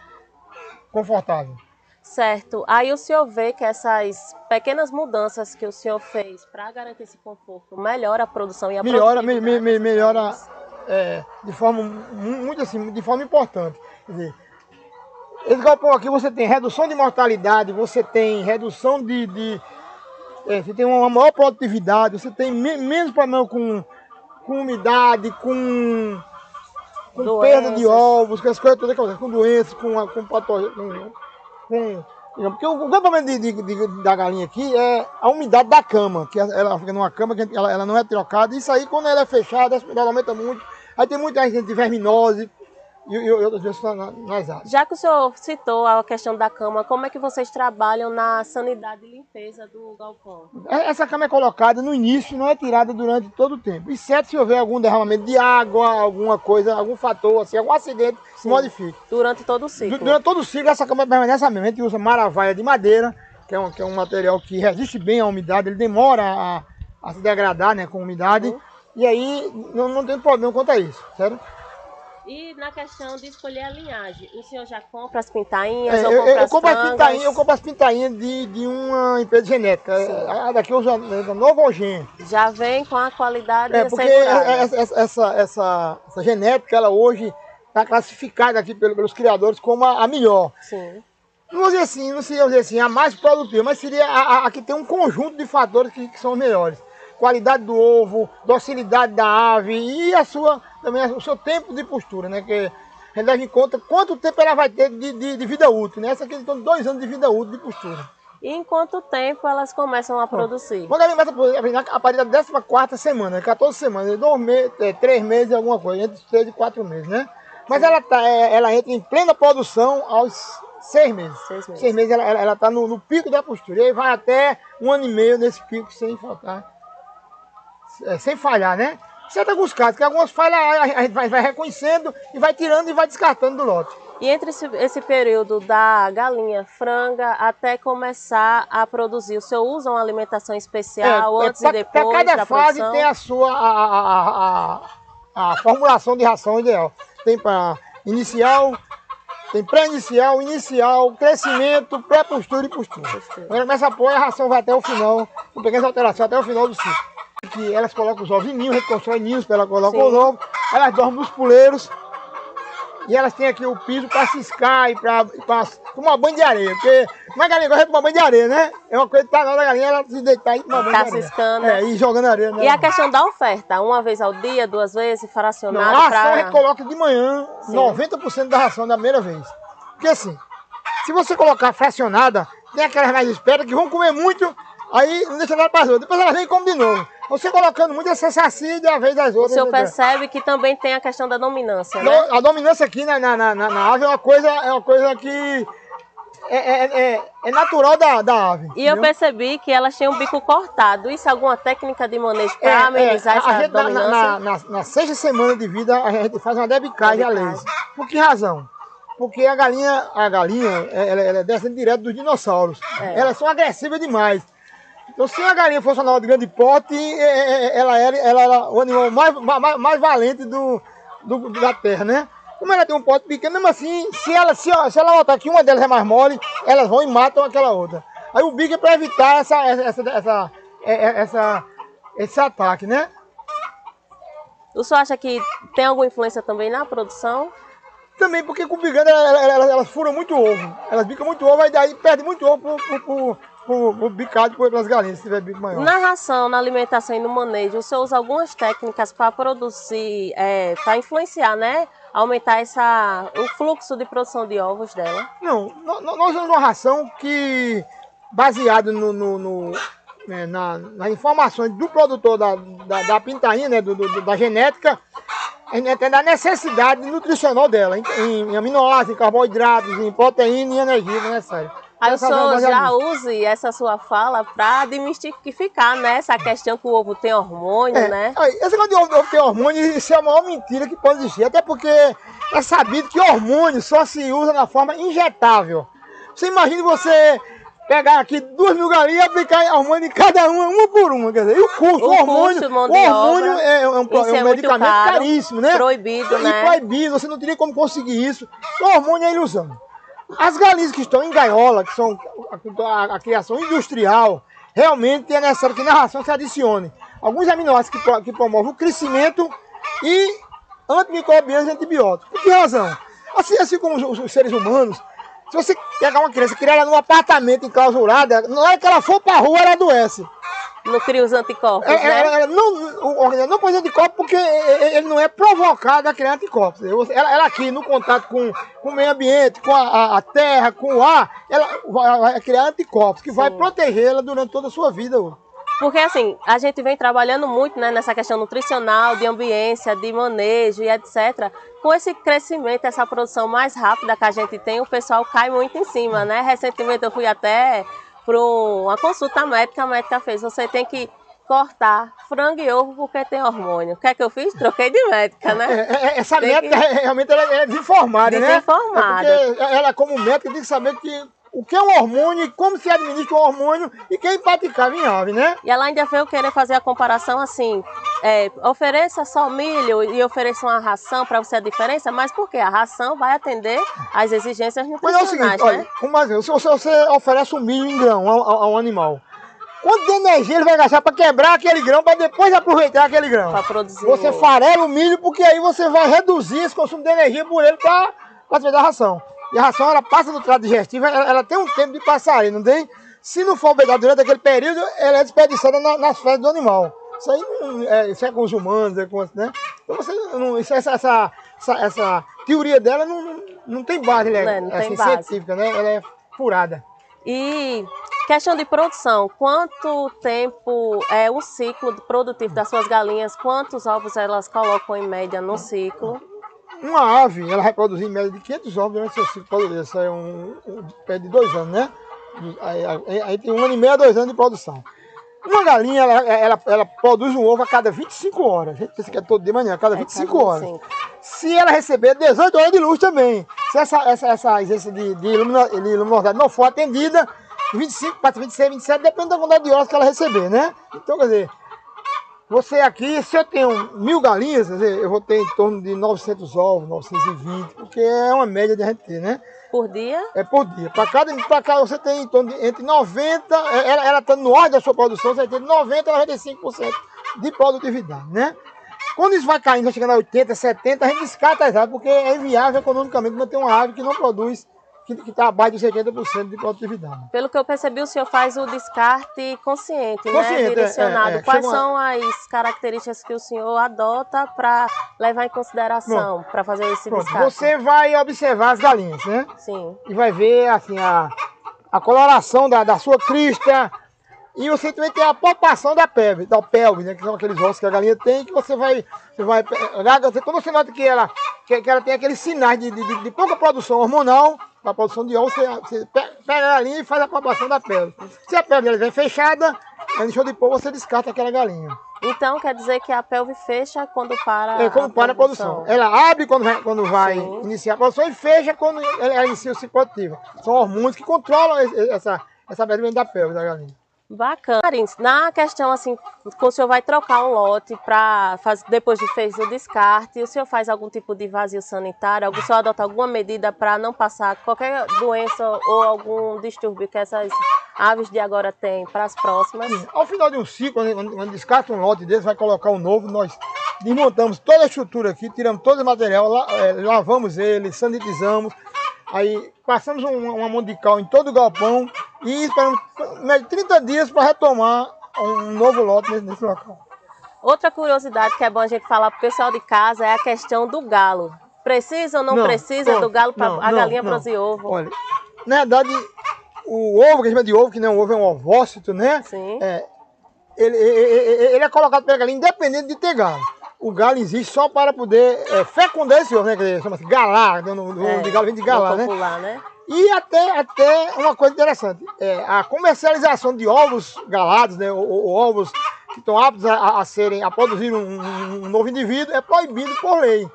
confortável. Certo. Aí o senhor vê que essas pequenas mudanças que o senhor fez para garantir esse conforto melhora a produção e a melhora, me, me- me- melhora é, de forma mu- muito assim, de forma importante. Quer dizer, esse galpão aqui você tem redução de mortalidade, você tem redução de, de é, você tem uma maior produtividade, você tem me- menos problema com, com umidade, com, com Doenças. perda de ovos, com as coisas todas com doenças, com, com patogênios, com, com porque o, o de, de- de- da galinha aqui é a umidade da cama, que ela fica numa cama que ela, ela não é trocada. Isso aí, quando ela é fechada, ela aumenta muito. Aí tem muita gente de verminose e, e outras doenças na- nas aves. Já que o senhor citou a questão da cama, como é que vocês trabalham na sanidade e limpeza do galpão? É, Essa cama é colocada no início, não é tirada durante todo o tempo. Exceto se houver algum derramamento de água, alguma coisa, algum fator, assim, algum acidente, se Sim. modifique. Durante todo o ciclo. Durante todo o ciclo, essa cama permanece a mesma. A gente usa maravaia de madeira, que é um, que é um material que resiste bem à umidade, ele demora a, a se degradar né, com umidade. Uhum. E aí não, não tem problema quanto a isso, certo? E na questão de escolher a linhagem, o senhor já compra as pintainhas É, ou eu, compra eu, compro as pintainhas, eu compro as pintainhas de, de uma empresa genética. Sim. A daqui eu a Novogen. Já vem com a qualidade É, porque assegurada. essa, essa, essa, essa- genética, ela hoje está classificada aqui pelo- pelos criadores como a, a melhor. Sim. Não vou dizer assim, não seria dizer assim, a mais produtiva, mas seria a, a, a que tem um conjunto de fatores que, que são os melhores. Qualidade do ovo, docilidade da ave e a sua, também o seu tempo de postura, né? Que gente leva em conta quanto tempo ela vai ter de, de, de vida útil, né? Essa aqui tem dois anos de vida útil de postura. E em quanto tempo elas começam a produzir? Quando ela começa a produzir, a partir da 14 semana, 14 semanas, dois meses, é, três meses, alguma coisa, entre três e quatro meses, né? Mas ela, tá, é, ela entra em plena produção aos seis meses. Seis meses. Seis meses ela, ela, ela tá no, no pico da postura. E aí vai até um ano e meio nesse pico sem faltar, é, sem falhar, né? Exceto alguns casos, que algumas falhas a gente vai, vai reconhecendo e vai tirando e vai descartando do lote. E entre esse, esse período da galinha franga até começar a produzir, o senhor usa uma alimentação especial É, é, antes pra- e depois pra cada da fase produção? tem a sua a, a, a, a, formulação de ração ideal. Tem para inicial, tem pré-inicial, inicial, crescimento, pré-postura e postura. Quando começa a pôr, a ração vai até o final, com pequenas alterações até o final do ciclo. Que elas colocam os ovos em ninhos, a gente constrói ninhos ela colocar Sim. os ovos, elas dormem nos puleiros. E elas têm aqui o piso para ciscar e para tomar banho de areia. Porque uma galinha gosta de tomar banho de areia, né? É uma coisa que tá na hora da galinha ela se deitar e tomar banho Tá de areia. ciscando. É, e jogando areia. Né? E a questão da oferta, uma vez ao dia, duas vezes, Não, fracionado a ração a gente para... coloca de manhã Sim. 90% da ração da primeira vez. Porque assim, Se você colocar fracionada, tem aquelas mais espertas que vão comer muito, aí não deixa nada para as outras. Depois elas vêm e comem de novo. Você colocando muito, sacia de a vez das O outras. senhor entendeu? percebe que também tem a questão da dominância, né? A dominância aqui na, na, na, na- na ave é uma coisa, é uma coisa que é, é, é, é natural da, da ave. E eu entendeu? percebi que elas tinham o bico cortado. Isso é alguma técnica de manejo É, para amenizar é, a essa gente na, dominância? na, na, na sexta semana de vida a gente faz uma debicagem a laser. Por que razão? Porque a galinha, a galinha, ela, ela é descendo direto dos dinossauros. É. Elas são agressivas demais. Então, se a galinha fosse uma de grande porte, ela era, ela era o animal mais, mais, mais valente do, do- da terra, né? Como ela tem um porte pequeno, mesmo assim, se ela, se, se ela notar que uma delas é mais mole, elas vão e matam aquela outra. Aí o bico é para evitar essa, essa, essa, essa, é- é- essa- esse ataque, né? O senhor acha que tem alguma influência também na produção? Também porque com bigana elas, elas, elas furam muito ovo. Elas bicam muito ovo, aí daí perde muito ovo pro, pro, pro, pro, pro bicado pelas galinhas, se tiver bico maior. Na ração, na alimentação e no manejo, o senhor usa algumas técnicas para produzir, para influenciar, né? Aumentar essa, o fluxo de produção de ovos dela. Não, nó- nó- nós usamos uma ração que, baseado no, no- no, né, na, nas informações do produtor da, da, da pintainha, né, do, do- da genética, a gente tem da necessidade nutricional dela, em, em aminoácidos, em carboidratos, em proteína e energia necessária. Aí o senhor já use essa sua fala para desmistificar, né? Essa questão que o ovo tem hormônio, É, né? aí, esse negócio de ovo, ovo ter hormônio, isso é a maior mentira que pode existir. Até porque é sabido que hormônio só se usa na forma injetável. Você imagina você pegar aqui duas mil galinhas e aplicar hormônio em cada uma, uma por uma. Quer dizer, e o custo, O o, hormônio, custo, o hormônio obra, é, um, é um é medicamento caro, caríssimo, né? proibido, e né? proibido, você não teria como conseguir isso. O hormônio é ilusão. As galinhas que estão em gaiola, que são a, a- criação industrial, realmente é necessário que na ração se adicione alguns aminoácidos que, que promovem o crescimento e antimicrobianos e antibióticos. Por que razão? Assim, assim como os, os seres humanos, se você pegar uma criança e criar ela num apartamento enclausurada, na hora que ela for para a rua, ela adoece. Não cria os anticorpos, É, né? ela, ela não, o organismo não pode anticorpo porque ele não é provocado a criar anticorpos. Ela, ela aqui, no contato com, com o meio ambiente, com a, a- terra, com o ar, ela vai, vai criar anticorpos que vai protegê-la durante toda a sua vida. Porque assim, a gente vem trabalhando muito né, nessa questão nutricional, de ambiência, de manejo e etc. Com esse crescimento, essa produção mais rápida que a gente tem, o pessoal cai muito em cima, né? Recentemente eu fui até para uma consulta médica, a médica fez, você tem que cortar frango e ovo porque tem hormônio. O que é que eu fiz? Troquei de médica, É, né? é, é, essa Tem médica que- é- realmente ela é desinformada, né? Desinformada. É porque ela, como médica, tem que saber que, o que é um hormônio e como se administra um hormônio e quem praticava em ave, né? E ela ainda veio querer fazer a comparação assim, é, ofereça só milho e ofereça uma ração para você a diferença, mas por quê? A ração vai atender às exigências Mas é o nutricionais, seguinte, olha, né? como assim, se você, você oferece um milho em grão ao, ao- ao animal, quanto de energia ele vai gastar para quebrar aquele grão para depois aproveitar aquele grão? Para produzir. Você farela o milho porque aí você vai reduzir esse consumo de energia por ele para fazer da ração. E a ração, ela passa do trato digestivo, ela, ela tem um tempo de passar aí, não tem? Se não for obrigado durante aquele período, ela é desperdiçada na- nas fezes do animal. Isso aí não, é, isso é com os humanos, é com, né? Então você não, isso, essa, essa, essa, essa teoria dela não, não, não tem base, né? É, não tem assim, base. científica, né? Ela é furada. E questão de produção, quanto tempo é o ciclo produtivo das suas galinhas? Quantos ovos elas colocam em média no ciclo? Uma ave, ela vai produzir em média de 500 ovos durante seu ciclo produtivo. Isso é um, um pé de dois anos, né? Aí, aí- aí tem um ano e meio a dois anos de produção. Uma galinha, ela, ela, ela produz um ovo a cada 25 horas. A gente pensa que é todo de manhã, a cada É, 25 cada horas. 25. Se ela receber 18 horas de luz também. Se essa, essa, essa exigência de, de, ilumina- de luminosidade não for atendida, 25, para 26, 27, depende da quantidade de horas que ela receber, né? Então, quer dizer, você aqui, se eu tenho mil galinhas, quer dizer, eu vou ter em torno de 900 ovos, 920, porque é uma média de a gente ter, né? Por dia? É por dia. Para cada, para cada você tem em torno de entre 90, é, ela, ela está no ordem da sua produção, você ter 90 a 95% de produtividade, né? Quando isso vai caindo, vai chegando a 80, 70, a gente descarta as aves, porque é inviável economicamente manter uma ave que não produz que está abaixo de 70% de produtividade. Pelo que eu percebi, o senhor faz o descarte consciente, Consciente, é, né? Direcionado. é, é. Quais Chega são as características que o senhor adota para levar em consideração, para fazer esse Pronto, descarte? você vai observar as galinhas, né? Sim. E vai ver assim, a, a coloração da, da sua crista. E você também tem a palpação da pelve, da pelve, né? Que são aqueles ossos que a galinha tem, que você vai. Você vai quando você nota que ela, que, que ela tem aqueles sinais de, de, de- pouca produção hormonal, para produção de ovos, você, você pe- pega a galinha e faz a palpação da pelve. Se a pelve estiver fechada, ela deixou de pôr, você descarta aquela galinha. Então quer dizer que a pelve fecha quando para É, quando para a produção. Ela abre quando vai, quando vai Sim. iniciar a produção e fecha quando ela, inicia o ciclo ativo. São hormônios que controlam essa, essa da pelve da galinha. Bacana. Na questão assim, o senhor vai trocar um lote para depois de fez o descarte, o senhor faz algum tipo de vazio sanitário? O senhor adota alguma medida para não passar qualquer doença ou algum distúrbio que essas aves de agora têm para as próximas? Ao final de um ciclo, quando, descarta um lote desse, vai colocar um novo, nós desmontamos toda a estrutura aqui, tiramos todo o material, eh, lavamos ele, sanitizamos, aí passamos um- uma mão de cal em todo o galpão e esperamos média, 30 dias para retomar um novo lote nesse, nesse local. Outra curiosidade que é bom a gente falar para o pessoal de casa é a questão do galo. Precisa ou não, Não, precisa não, do galo para a não, galinha produzir ovo? Olha, na verdade, o ovo, que a gente chama de ovo, que não é um ovo, é um ovócito, né? Sim. É, ele, ele- ele é colocado pela galinha independente de ter galo. O galo existe só para poder é, fecundar esse ovo, né? Que chama-se galar, né? no, É, de galo vem de galar, né? popular, né? E até, até uma coisa interessante, é, a comercialização de ovos galados, né, ou, ou ovos que estão aptos a, a serem, a produzir um, um- novo indivíduo, é proibido por lei.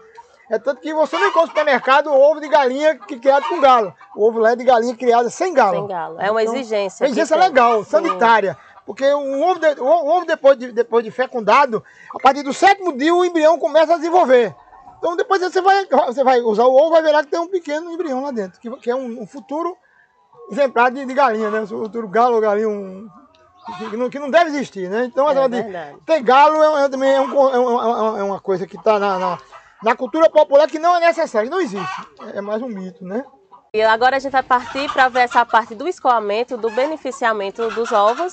É tanto que você não encontra no supermercado ovo de galinha que é criado com galo. O ovo lá é de galinha criada sem galo. Sem galo. É uma Então, exigência. uma que exigência legal, Sim. sanitária. Porque o ovo, de- o ovo depois, de, depois de fecundado, a partir do sétimo dia o embrião começa a desenvolver. Então depois você vai, você vai usar o ovo, vai ver lá que tem um pequeno embrião lá dentro, que, que é um, um futuro exemplar de, de galinha, né? Um futuro galo ou galinha, um, que, não, que não deve existir, né? Então, É de- ter galo é, é também é, um é uma, é uma coisa que está na, na, na cultura popular que não é necessária, não existe. É mais um mito, né? E agora a gente vai partir para ver essa parte do escoamento, do beneficiamento dos ovos.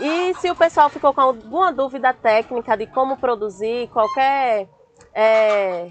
E se o pessoal ficou com alguma dúvida técnica de como produzir, qualquer. É,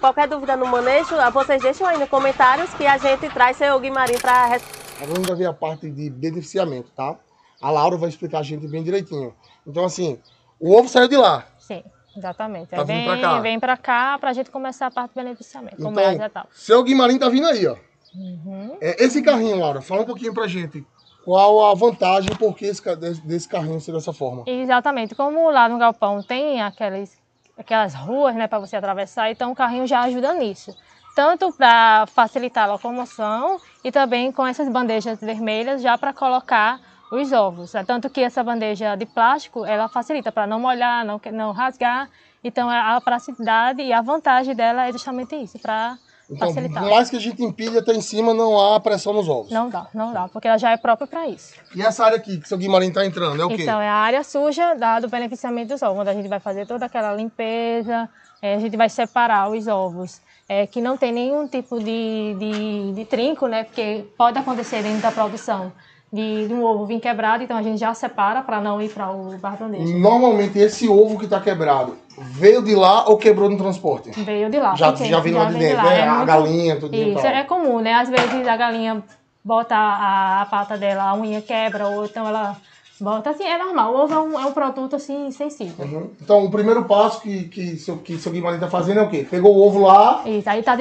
qualquer dúvida no manejo, vocês deixam aí nos comentários que a gente traz seu Guimarim para Agora a gente vai ver a parte de beneficiamento, tá? A Laura vai explicar a gente bem direitinho. Então, assim, o ovo saiu de lá. Sim, exatamente. Tá Aí vindo vem, pra cá. vem pra cá pra gente começar a parte do beneficiamento. Como Então, é as etapas. seu Guimarães tá vindo aí, ó. Uhum. É, esse carrinho, Laura, fala um pouquinho pra gente. Qual a vantagem, por que esse, desse, carrinho ser dessa forma? Exatamente. Como lá no galpão tem aquelas, aquelas ruas né, para você atravessar, então o carrinho já ajuda nisso. Tanto para facilitar a locomoção e também com essas bandejas vermelhas já para colocar os ovos. Tanto que essa bandeja de plástico ela facilita para não molhar, não, não rasgar. Então a praticidade e a vantagem dela é justamente isso, para Então, facilitar. por mais que a gente empilhe até em cima, não há pressão nos ovos. Não dá, não dá, porque ela já é própria para isso. E essa área aqui que seu Guimarães tá entrando, é o quê? Então, é a área suja da, do beneficiamento dos ovos, onde a gente vai fazer toda aquela limpeza, é, a gente vai separar os ovos, é, que não tem nenhum tipo de, de, de trinco, né? Porque pode acontecer dentro da produção de, de um ovo vir quebrado, então a gente já separa para não ir para o barbandejo. Normalmente esse ovo que tá quebrado veio de lá ou quebrou no transporte? Veio de lá. Já, porque já vem lá de dentro, né? É a muito- galinha, tudo Isso, tal. é comum, né? Às vezes a galinha bota a, a pata dela, a unha quebra, ou então ela bota assim, é normal. O ovo é um, é um produto assim sensível. Uhum. Então, o primeiro passo que, que, seu, que seu Guimarães tá fazendo é o quê? Pegou o ovo lá, Isso, aí tá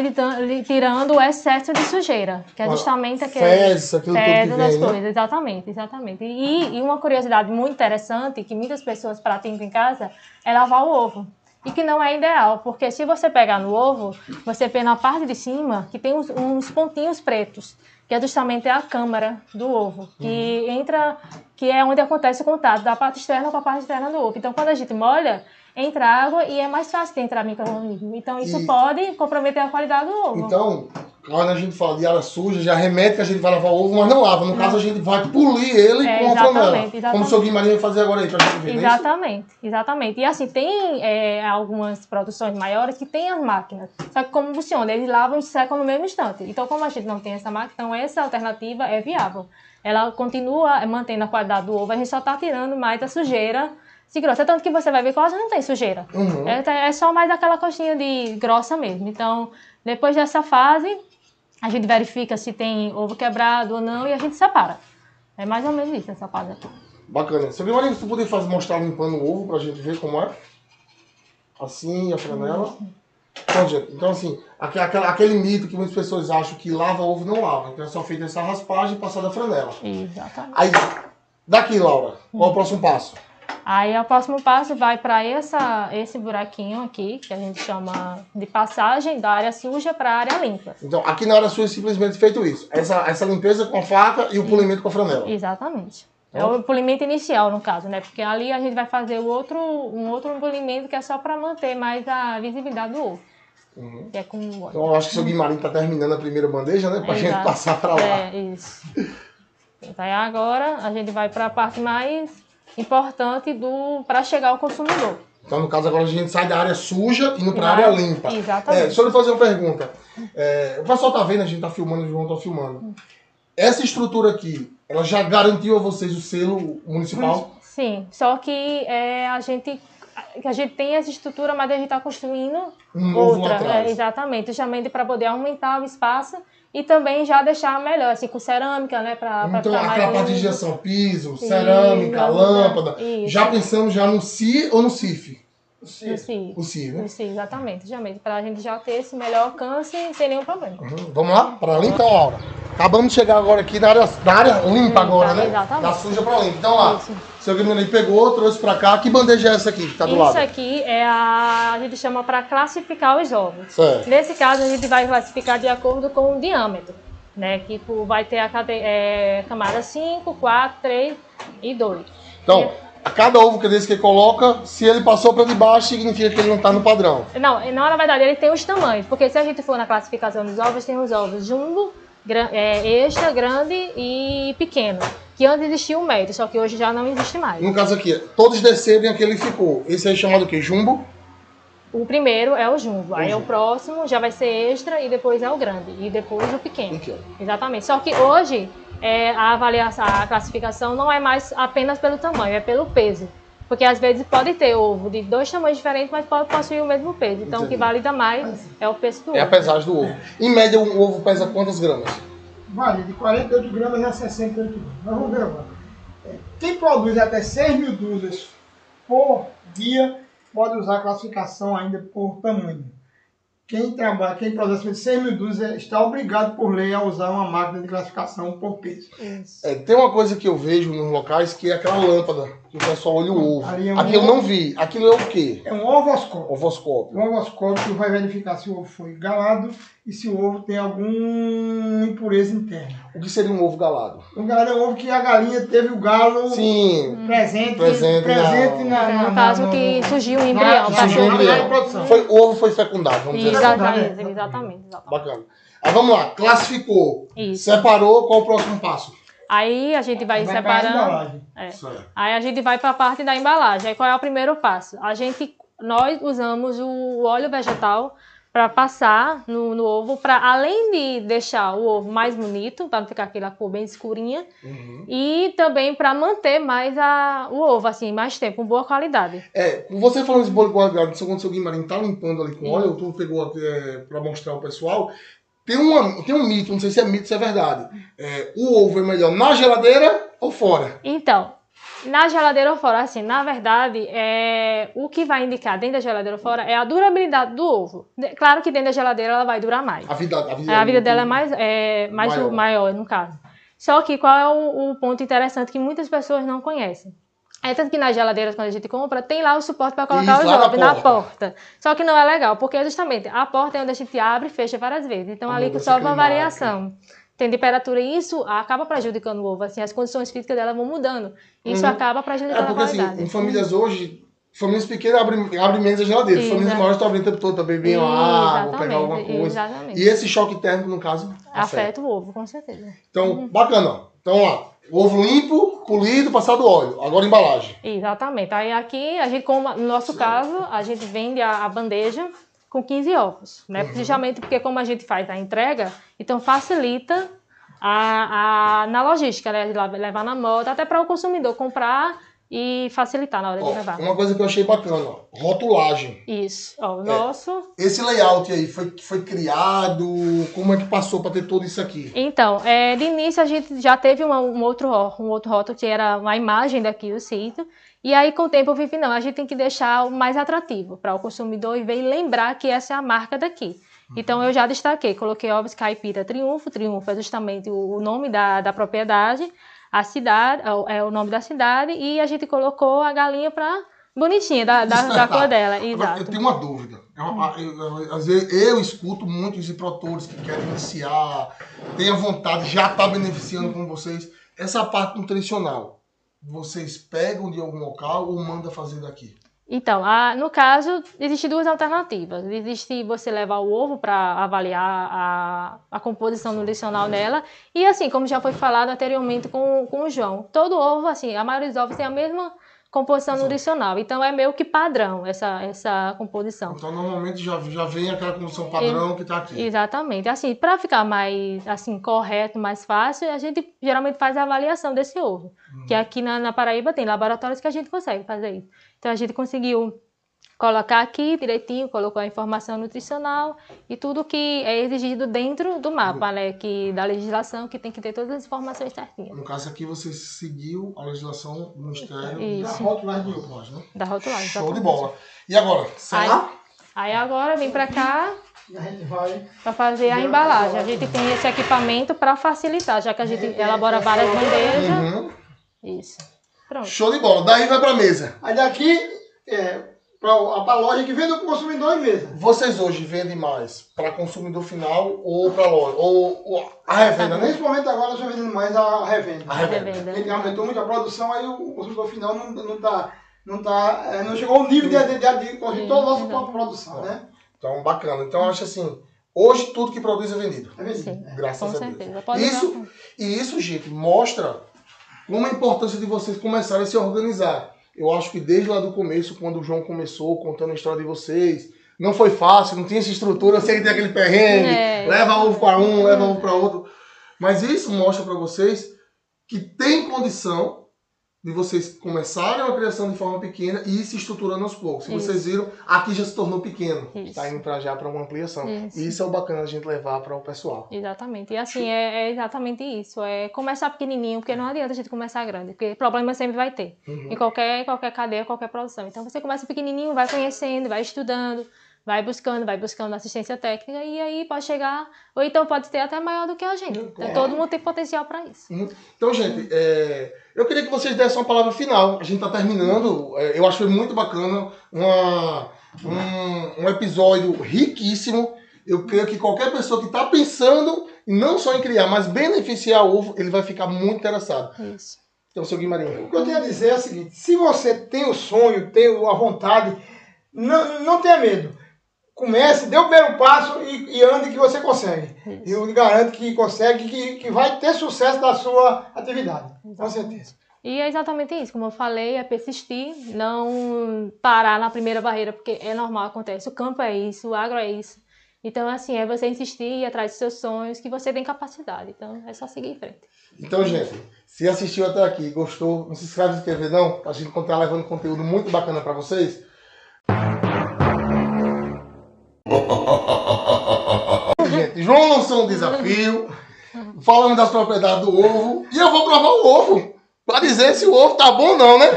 tirando, o excesso de sujeira, que é justamente aquele fezes, aquilo tudo que fezes vem, né? coisas, exatamente, exatamente. E, e uma curiosidade muito interessante que muitas pessoas praticam em casa é lavar o ovo. E que não é ideal, porque se você pegar no ovo, você vê na parte de cima que tem uns, uns pontinhos pretos, que é justamente a câmara do ovo, que entra, que é onde acontece o contato da parte externa com a parte externa do ovo. Então, quando a gente molha, entra água e é mais fácil de entrar micro-organismo. Então, isso E- pode comprometer a qualidade do ovo. Então, quando a gente fala de área suja, já remete que a gente vai lavar o ovo, mas não lava. No caso, a gente vai polir ele É, com a flanela. exatamente, Como o seu Guimarães vai fazer agora aí pra gente ver, não é? Exatamente, exatamente. E assim, tem é, algumas produções maiores que tem as máquinas. Só que como funciona? Eles lavam e secam no mesmo instante. Então, como a gente não tem essa máquina, então essa alternativa é viável. Ela continua mantendo a qualidade do ovo, a gente só está tirando mais a sujeira se grossa. Tanto que você vai ver que quase não tem sujeira. Uhum. É, é só mais aquela coxinha de grossa mesmo. Então, depois dessa fase, a gente verifica se tem ovo quebrado ou não e a gente separa. É mais ou menos isso essa fase aqui. Bacana. Seu Guimarães, você poderia fazer, mostrar limpando o ovo pra gente ver como é? Assim, a flanela. Então, gente, então assim, aque- aquela- aquele mito que muitas pessoas acham que lava ovo não lava. Então é só feita essa raspagem e passada a flanela. Exatamente. Aí, daqui, Laura, qual é o próximo passo? Aí o próximo passo vai para esse buraquinho aqui, que a gente chama de passagem da área suja para a área limpa. Então, aqui na área sua é simplesmente feito isso. Essa, essa limpeza com a faca e o polimento com a flanela. Exatamente. É o polimento inicial, no caso, né? Porque ali a gente vai fazer o outro, um outro polimento que é só para manter mais a visibilidade do ovo. Uhum. Que é com o óleo. Então eu acho que o seu Guimarães tá terminando a primeira bandeja, né? Pra gente Exato. passar pra lá. É, isso. Então, agora a gente vai para a parte mais importante para chegar ao consumidor. Então, no caso, agora a gente sai da área suja e indo pra Vai. área limpa. Exatamente. É, deixa eu lhe fazer uma pergunta. É, o pessoal tá vendo, a gente tá filmando, o João tá filmando. Essa estrutura aqui, ela já garantiu a vocês o selo municipal? Sim, só que é, a gente a gente tem essa estrutura, mas a gente está construindo Um outra. É, exatamente, justamente para poder aumentar o espaço e também já deixar melhor, assim, com cerâmica, né? Pra, pra Então, ficar aquela parte de injeção, piso, cerâmica, Isso, lâmpada. isso. Já pensamos já no CI ou no CIF? No CI. O né? No CI, exatamente, justamente. Para a gente já ter esse melhor alcance sem nenhum problema. Uhum. Vamos lá? Para limpa então, Laura. Acabamos de chegar agora aqui na área, na área limpa Limpa, agora, né? exatamente. Da suja para limpa. Então lá, Isso. seu Guilherme pegou, trouxe para cá. Que bandeja é essa aqui que tá do Isso lado? aqui é a, a gente chama para classificar os ovos. Certo. Nesse caso, a gente vai classificar de acordo com o diâmetro, né? Que tipo, vai ter a cate- é, camada 5, 4, 3 e 2. Então, cada ovo que desse que coloca, se ele passou para debaixo, significa que ele não tá no padrão. Não, não, na verdade, ele tem os tamanhos, porque se a gente for na classificação dos ovos, tem os ovos jumbo, gra- é, extra, grande e pequeno. Que antes existia o médio, só que hoje já não existe mais. No caso aqui, todos desceram e aquele ficou. Esse aí é chamado o quê? Jumbo? O primeiro é o jumbo, aí jumbo. o próximo já vai ser extra e depois é o grande, e depois o pequeno. Ó. Exatamente. Só que hoje é, a avaliação, a classificação não é mais apenas pelo tamanho, é pelo peso. Porque às vezes pode ter ovo de dois tamanhos diferentes, mas pode possuir o mesmo peso. Então o que Entendi. valida mais é o peso do É a ovo. pesagem do ovo. Em média, um ovo pesa quantas gramas? Vale de 48 gramas a 68 gramas. Mas vamos ver agora. É, Quem produz até 6 mil dúzias por dia pode usar a classificação ainda por tamanho. Quem trabalha, quem produz acima de 6 mil dúzias está obrigado por lei a usar uma máquina de classificação por peso. Isso. É, tem uma coisa que eu vejo nos locais que é aquela lâmpada que o pessoal olha o ovo. É um Aquilo eu ovo. não vi. Aquilo é o quê? É um ovoscópio. Ovoscópio. O ovoscópio vai verificar se o ovo foi galado e se o ovo tem alguma impureza interna. O que seria um ovo galado? O galado é um ovo que a galinha teve o galo Sim, presente, Presente presente na- na, na, No caso na- que surgiu um embrião, na- surgiu um embrião. Foi, o ovo foi fecundado, vamos dizer assim. Exatamente, Exatamente. exatamente, exatamente. Bacana. Aí vamos lá, classificou. Isso. Separou, qual o próximo passo? Aí a gente vai, Vai para a separando. embalagem. É. Aí a gente vai para a parte da embalagem. Aí qual é o primeiro passo? A gente, nós usamos o óleo vegetal para passar no, no ovo, para além de deixar o ovo mais bonito, para não ficar aquela cor bem escurinha, Uhum. e também para manter mais a, o ovo, assim, mais tempo, com boa qualidade. É, você falando de bolo quadrado, quando o seu Guimarães tá limpando ali com Sim. óleo, tu pegou aqui é, pra mostrar ao pessoal, tem, uma, tem um mito, não sei se é mito, se é verdade. É, o ovo é melhor na geladeira ou fora? Então, na geladeira ou fora, assim, na verdade, é, o que vai indicar dentro da geladeira ou fora é a durabilidade do ovo. De- Claro que dentro da geladeira ela vai durar mais. A vida, a vida, A vida dela é mais, é, mais Maior. maior. no caso. Só que qual é o, o ponto interessante que muitas pessoas não conhecem? É tanto que nas geladeiras, quando a gente compra, tem lá o suporte para colocar Isso, os lá na ovos na porta. porta. Só que não é legal, porque justamente a porta é onde a gente abre e fecha várias vezes. Então ali mudança sofre uma variação. Tem temperatura e isso acaba prejudicando o ovo. Assim, as condições físicas dela vão mudando. Isso Uhum. acaba É prejudicando porque a assim, qualidade. em famílias hoje, famílias pequenas abrem, abrem menos a geladeira. Famílias é. maiores estão abrindo o tempo todo, também bebendo água, pegar alguma coisa. Exatamente. E esse choque térmico, no caso, afeta. Afeta o ovo, com certeza. Então, bacana. ó. Então, ó, ovo limpo, polido, passado óleo. Agora embalagem. Exatamente. Aí aqui, a gente, como no nosso caso, a gente vende a, a bandeja com 15 ovos, né? Uhum. Justamente porque como a gente faz a entrega, então facilita a, a, na logística, né? Levar na moto, até para o consumidor comprar e facilitar na hora de Ó, levar. uma coisa que eu achei bacana, ó, rotulagem. Isso. Ó, o É. nosso Esse layout aí foi, foi criado, como é que passou para ter tudo isso aqui? Então, é, de início a gente já teve uma- um, outro, um outro rótulo que era uma imagem daqui do sítio. E aí, com o tempo, eu vi que não, a gente tem que deixar mais atrativo para o consumidor e ver e lembrar que essa é a marca daqui. Então, eu já destaquei, coloquei ovos caipira Triunfo. Triunfo é justamente o, o nome da, da propriedade, a cidade, é o- nome da cidade, e a gente colocou a galinha para bonitinha, da, da, da cor dela. Agora, Exato. eu tenho uma dúvida. É uma- eu- eu- às vezes eu escuto muitos produtores que querem iniciar, têm a vontade, já está beneficiando com vocês. Essa parte nutricional, vocês pegam de algum local ou manda fazer daqui? Então, a- no caso, existem duas alternativas. Existe você levar o ovo para avaliar a, a composição nutricional dela. E assim, como já foi falado anteriormente com, com o João, todo ovo, assim, a maioria dos ovos tem a mesma composição Exato. nutricional. Então, é meio que padrão essa, essa composição. Então normalmente já, já vem aquela condição padrão que está aqui. Exatamente. Assim, para ficar mais assim correto, mais fácil, a gente geralmente faz a avaliação desse ovo. Que aqui na, na Paraíba tem laboratórios que a gente consegue fazer isso. Então a gente conseguiu colocar aqui direitinho, colocou a informação nutricional e tudo que é exigido dentro do mapa, né? Que da legislação que tem que ter todas as informações certinhas. No caso aqui você seguiu a legislação do Ministério Isso. da rotulagem de ovos, né? Da rotulagem. Show de bola. E agora? Aí, Será? aí agora vem para cá E a gente vai. para fazer a embalagem. A gente tem esse equipamento para facilitar, já que a gente elabora várias bandejas. Uhum. Isso. Pronto. Show de bola. Daí vai para mesa. Aí daqui, é, para a loja que vende o consumidor em mesa. Vocês hoje vendem mais para consumidor final ou para loja? Ou, ou a revenda, né? Nesse momento agora nós estamos vendendo mais a revenda. A revenda. Revenda. Ele aumentou muito a produção, aí o consumidor final não, não, tá, não, tá, é, não chegou ao nível de, de, de, de toda a nossa própria produção, né? Então, bacana. Então, eu acho assim, hoje tudo que produz é vendido. É vendido. Sim. É. Graças Com a Deus. certeza. Pode Isso, e isso, gente, mostra como a importância de vocês começarem a se organizar. Eu acho que desde lá do começo, quando o João começou contando a história de vocês, não foi fácil, não tinha essa estrutura. Eu sei que tem aquele perrengue, É. leva ovo para um, leva ovo para outro. Mas isso mostra para vocês que tem condição de vocês começarem a criação de forma pequena e ir se estruturando aos poucos. Se vocês viram, aqui já se tornou pequeno. Isso. Está indo para já para uma ampliação. Isso. E isso é o bacana a gente levar para o pessoal. Exatamente. E assim, é, é exatamente isso. É começar pequenininho, porque não adianta a gente começar grande, porque problema sempre vai ter. Uhum. Em qualquer, qualquer cadeia, qualquer produção. Então você começa pequenininho, vai conhecendo, vai estudando, vai buscando, vai buscando assistência técnica e aí pode chegar, ou então pode ter até maior do que a gente. Então, Claro. todo mundo tem potencial para isso. Então, gente, é, eu queria que vocês dessem uma palavra final. A gente está terminando. é, eu foi muito bacana. Uma, um, um episódio riquíssimo. Eu creio que qualquer pessoa que está pensando, não só em criar, mas beneficiar o ovo, ele vai ficar muito interessado. Isso. Então, seu Guimarinho. O que eu tenho a dizer é o seguinte: se você tem o sonho, tem a vontade, não, não tenha medo. Comece, dê o primeiro passo e, e ande que você consegue. E eu lhe garanto que consegue, que, que vai ter sucesso da sua atividade. Com certeza. E é exatamente isso, como eu falei, é persistir, não parar na primeira barreira, porque é normal, acontece. O campo é isso, o agro é isso. Então, assim, é você insistir, ir atrás dos seus sonhos, que você tem capacidade. Então, é só seguir em frente. Então, gente, se assistiu até aqui, gostou, não se inscreve e se inscrever não, pra gente continuar levando conteúdo muito bacana pra vocês. Gente, João lançou um desafio, falando das propriedades do ovo, e eu vou provar o ovo, pra dizer se o ovo tá bom ou não, né?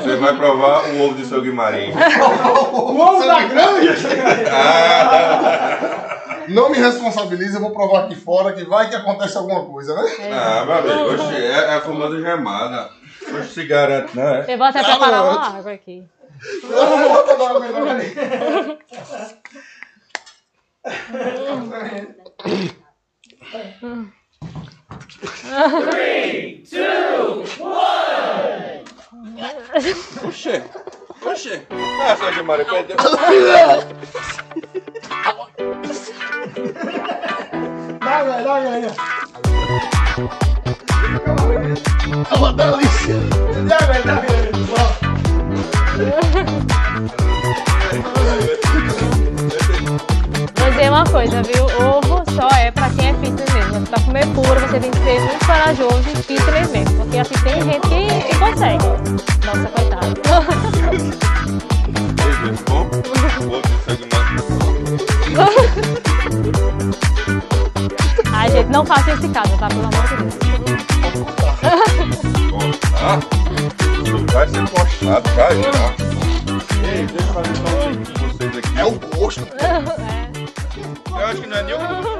Você vai provar o ovo de seu Guimarães. O ovo da granja! Não me responsabilize, eu vou provar aqui fora, que vai que acontece alguma coisa, né? Ah, meu amigo, oxe, é, é a famosa gemada. Oxe, se garante, não é? Eu vou até preparar uma água aqui. Oxe, oxe. Oxê. Ah, seu Guimarães, perdeu. Dá, velho, dá, velho. É uma delícia. Dá, velho, dá, velho. Dizer uma coisa, viu? Ovo só é pra quem é fitness mesmo. Pra comer puro, você tem que ser muito corajoso e fitness mesmo. Porque assim, tem gente que, que consegue. Nossa, coitado. Ai, gente, não faça esse caso, tá? Pelo amor de Deus. Tá? Vai ser postado já. Ei, deixa eu fazer só um vídeo com vocês aqui. É o gosto. Eu acho que não é nem o